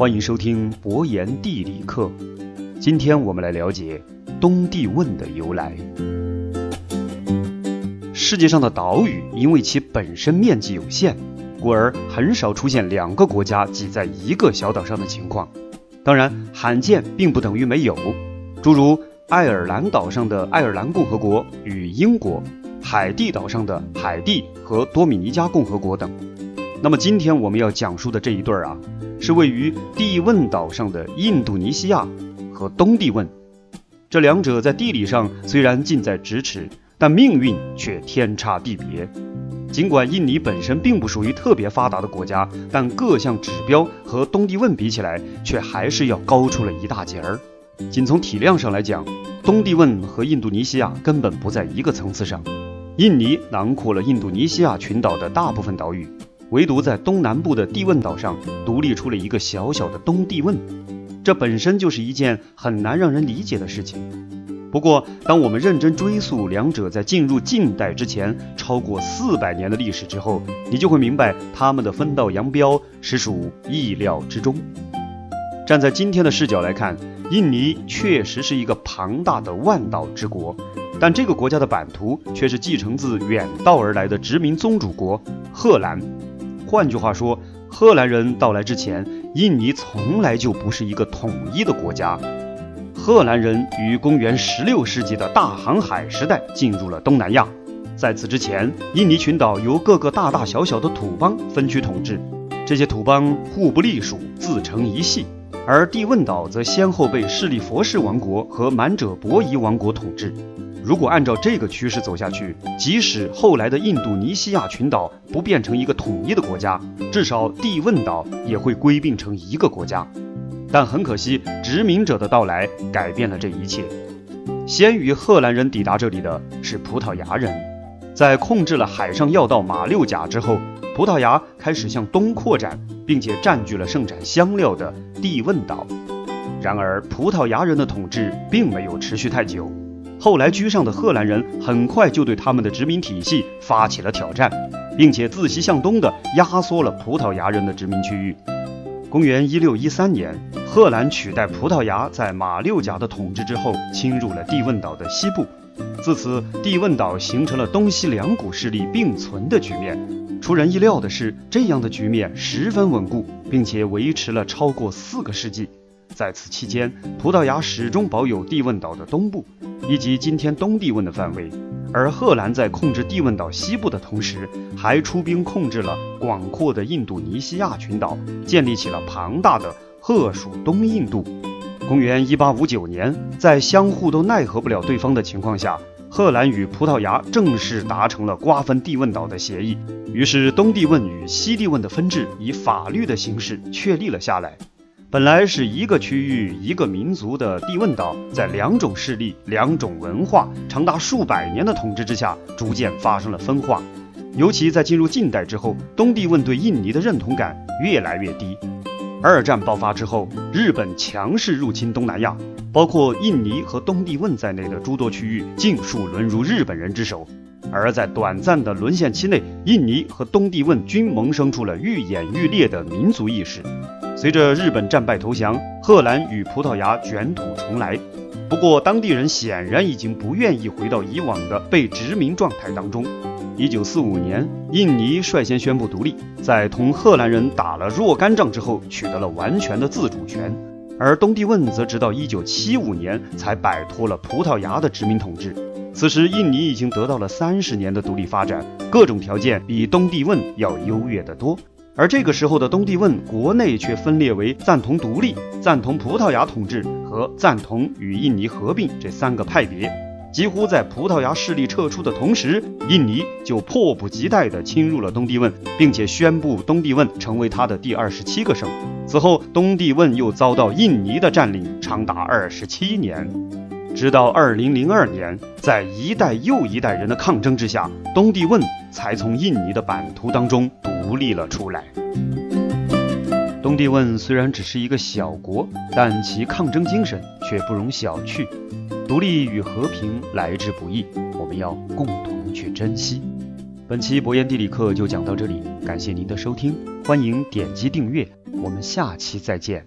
欢迎收听博言地理课。今天我们来了解东帝汶的由来。世界上的岛屿因为其本身面积有限，故而很少出现两个国家挤在一个小岛上的情况。当然，罕见并不等于没有，诸如爱尔兰岛上的爱尔兰共和国与英国，海地岛上的海地和多米尼加共和国等。那么今天我们要讲述的这一对儿啊，是位于帝汶岛上的印度尼西亚和东帝汶。这两者在地理上虽然近在咫尺。但命运却天差地别。尽管印尼本身并不属于特别发达的国家，但各项指标和东帝汶比起来，却还是要高出了一大截儿。仅从体量上来讲，东帝汶和印度尼西亚根本不在一个层次上。印尼囊括了印度尼西亚群岛的大部分岛屿，唯独在东南部的帝汶岛上独立出了一个小小的东帝汶，这本身就是一件很难让人理解的事情。不过，当我们认真追溯两者在进入近代之前超过四百年的历史之后，你就会明白，他们的分道扬镳实属意料之中。站在今天的视角来看，印尼确实是一个庞大的万岛之国，但这个国家的版图却是继承自远道而来的殖民宗主国荷兰。换句话说，荷兰人到来之前，印尼从来就不是一个统一的国家。荷兰人于公元十六世纪的大航海时代进入了东南亚。在此之前，印尼群岛由各个大大小小的土邦分区统治，这些土邦互不隶属，自成一系。而帝汶岛则先后被势力佛氏王国和满者伯夷王国统治。如果按照这个趋势走下去，即使后来的印度尼西亚群岛不变成一个统一的国家，至少帝汶岛也会归并成一个国家。但很可惜，殖民者的到来改变了这一切。先于荷兰人抵达这里的是葡萄牙人，在控制了海上要道马六甲之后，葡萄牙开始向东扩展，并且占据了盛产香料的帝汶岛。然而，葡萄牙人的统治并没有持续太久，后来居上的荷兰人很快就对他们的殖民体系发起了挑战，并且自西向东地压缩了葡萄牙人的殖民区域。公元一六一三年，荷兰取代葡萄牙在马六甲的统治之后，侵入了帝汶岛的西部。自此，帝汶岛形成了东西两股势力并存的局面。出人意料的是，这样的局面十分稳固，并且维持了超过四个世纪。在此期间，葡萄牙始终保有帝汶岛的东部，以及今天东帝汶的范围。而荷兰在控制帝汶岛西部的同时，还出兵控制了广阔的印度尼西亚群岛，建立起了庞大的荷属东印度。公元一八五九年，在相互都奈何不了对方的情况下，荷兰与葡萄牙正式达成了瓜分帝汶岛的协议。于是，东帝汶与西帝汶的分治以法律的形式确立了下来。本来是一个区域、一个民族的帝汶岛，在两种势力、两种文化长达数百年的统治之下，逐渐发生了分化。尤其在进入近代之后，东帝汶对印尼的认同感越来越低。二战爆发之后，日本强势入侵东南亚，包括印尼和东帝汶在内的诸多区域尽数沦入日本人之手。而在短暂的沦陷期内，印尼和东帝汶均萌生出了愈演愈烈的民族意识。随着日本战败投降，荷兰与葡萄牙卷土重来。不过，当地人显然已经不愿意回到以往的被殖民状态当中。一九四五年，印尼率先宣布独立，在同荷兰人打了若干仗之后，取得了完全的自主权。而东帝汶则直到一九七五年才摆脱了葡萄牙的殖民统治。此时，印尼已经得到了三十年的独立发展，各种条件比东帝汶要优越得多。而这个时候的东帝汶国内却分裂为赞同独立、赞同葡萄牙统治和赞同与印尼合并这三个派别。几乎在葡萄牙势力撤出的同时，印尼就迫不及待地侵入了东帝汶，并且宣布东帝汶成为他的第二十七个省。此后，东帝汶又遭到印尼的占领，长达二十七年。直到二零零二年，在一代又一代人的抗争之下，东帝汶才从印尼的版图当中独立了出来。东帝汶虽然只是一个小国，但其抗争精神却不容小觑。独立与和平来之不易，我们要共同去珍惜。本期博言地理课就讲到这里，感谢您的收听，欢迎点击订阅，我们下期再见。